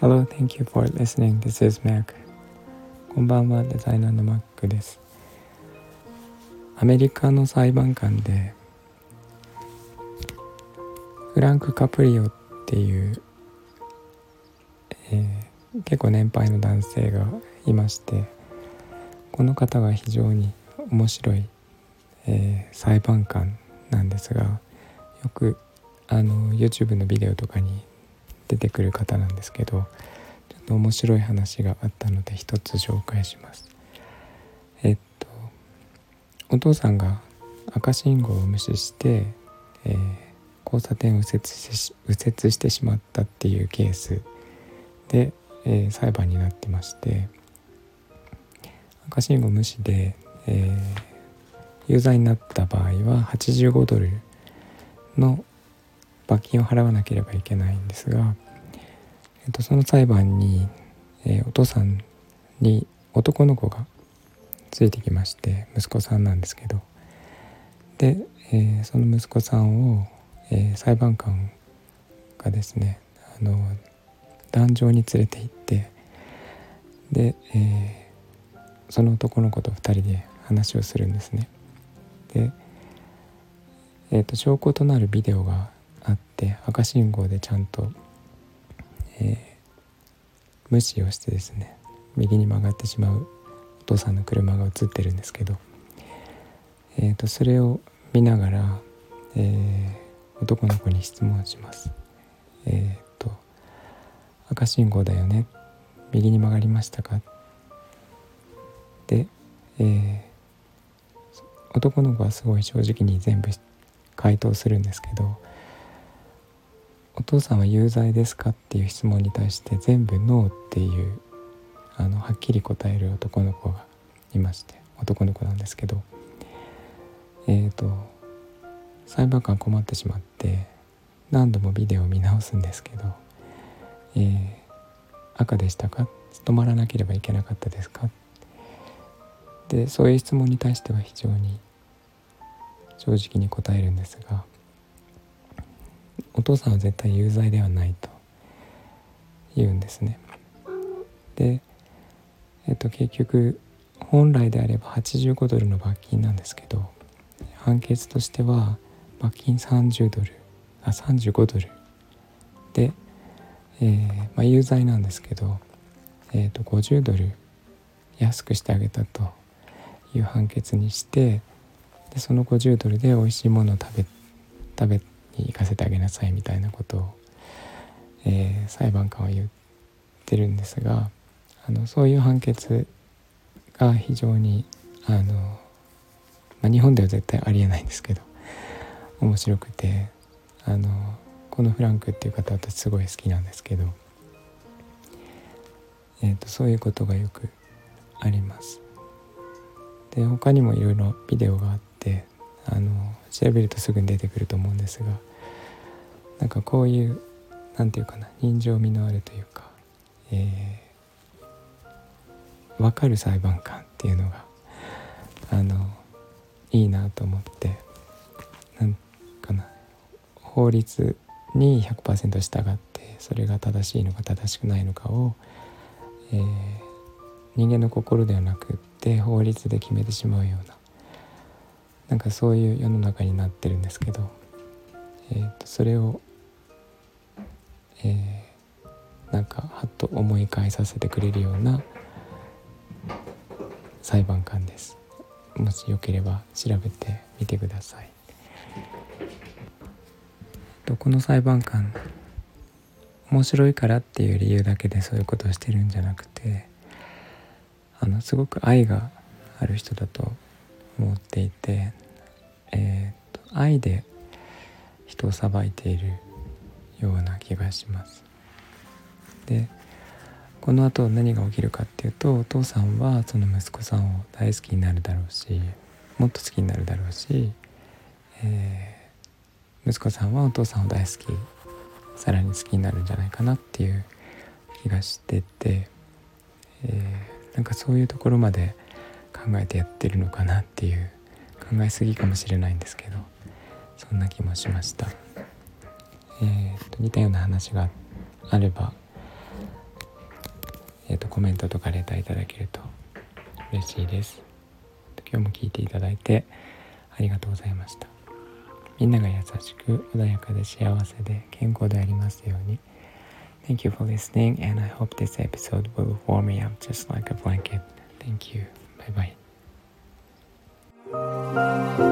Hello, thank you for listening. This is Mac. こんばんは、デザイナーの Mac です。アメリカの裁判官でフランク・カプリオっていう、えー、結構年配の男性がいましてこの方が非常に面白い、えー、裁判官なんですがよくあの YouTube のビデオとかに出てくる方なんですけどちょっと面白い話があったので一つ紹介します。えっとお父さんが赤信号を無視して、えー、交差点を右折し右折してしまったっていうケースで、えー、裁判になってまして赤信号無視で、えー、有罪になった場合は85ドルの罰金を払わなければいけないんですが、えっと、その裁判に、えー、お父さんに男の子がついてきまして息子さんなんですけどで、えー、その息子さんを、えー、裁判官がですねあの壇上に連れて行ってで、えー、その男の子と2人で話をするんですね。で、えーと、証拠となるビデオがあって赤信号でちゃんと、えー、無視をしてですね右に曲がってしまうお父さんの車が映ってるんですけど、えーと、それを見ながら、えー、男の子に質問します。えっ、ー、と赤信号だよね？右に曲がりましたか？で、えー男の子はすごい正直に全部回答するんですけど「お父さんは有罪ですか?」っていう質問に対して全部「ノー」っていうあのはっきり答える男の子がいまして男の子なんですけどえっ、ー、と裁判官困ってしまって何度もビデオを見直すんですけど「えー、赤でしたか?」「止まらなければいけなかったですか?」でそういう質問に対しては非常に正直に答えるんですがお父さんは絶対有罪ではないと言うんですね。で、えっと、結局本来であれば85ドルの罰金なんですけど判決としては罰金30ドルあ35ドルで、えー、まあ、有罪なんですけど、えー、と50ドル安くしてあげたという判決にしてでその50ドルで美味しいものを食べ食べに行かせてあげなさいみたいなことを、えー、裁判官は言ってるんですがあのそういう判決が非常にあの、まあ、日本では絶対ありえないんですけど面白くてあのこのフランクっていう方私すごい好きなんですけど、えーとそういうことがよくあります。で他にもいろいろビデオがあって調べるとすぐに出てくると思うんですがなんかこういう何て言うかな人情味のあるというか、えー、分かる裁判官っていうのがあのいいなと思ってなんかな法律に100%従ってそれが正しいのか正しくないのかを、えー、人間の心ではなくって法律で決めてしまうようななんかそういう世の中になってるんですけど、えー、とそれを、えー、なんかはっと思い返させてくれるような裁判官です。もしよければ調べてみてください。この裁判官面白いからっていう理由だけでそういうことをしてるんじゃなくてあのすごく愛がある人だと思っていて、えーと、愛で人を裁いているような気がします。でこの後何が起きるかっていうとお父さんはその息子さんを大好きになるだろうしもっと好きになるだろうし、えー、息子さんはお父さんを大好きさらに好きになるんじゃないかなっていう気がしてて、えー、なんかそういうところまで考えてやってるのかなっていう考えすぎかもしれないんですけどそんな気もしました。えーと、似たような話があれば、えーと、コメントとかレターいただけると嬉しいです。今日も聞いていただいてありがとうございました。みんなが優しく穏やかで幸せで健康でありますように。Thank you for listening and I hope this episode will warm me up just like a blanket. Thank you. Bye bye. Música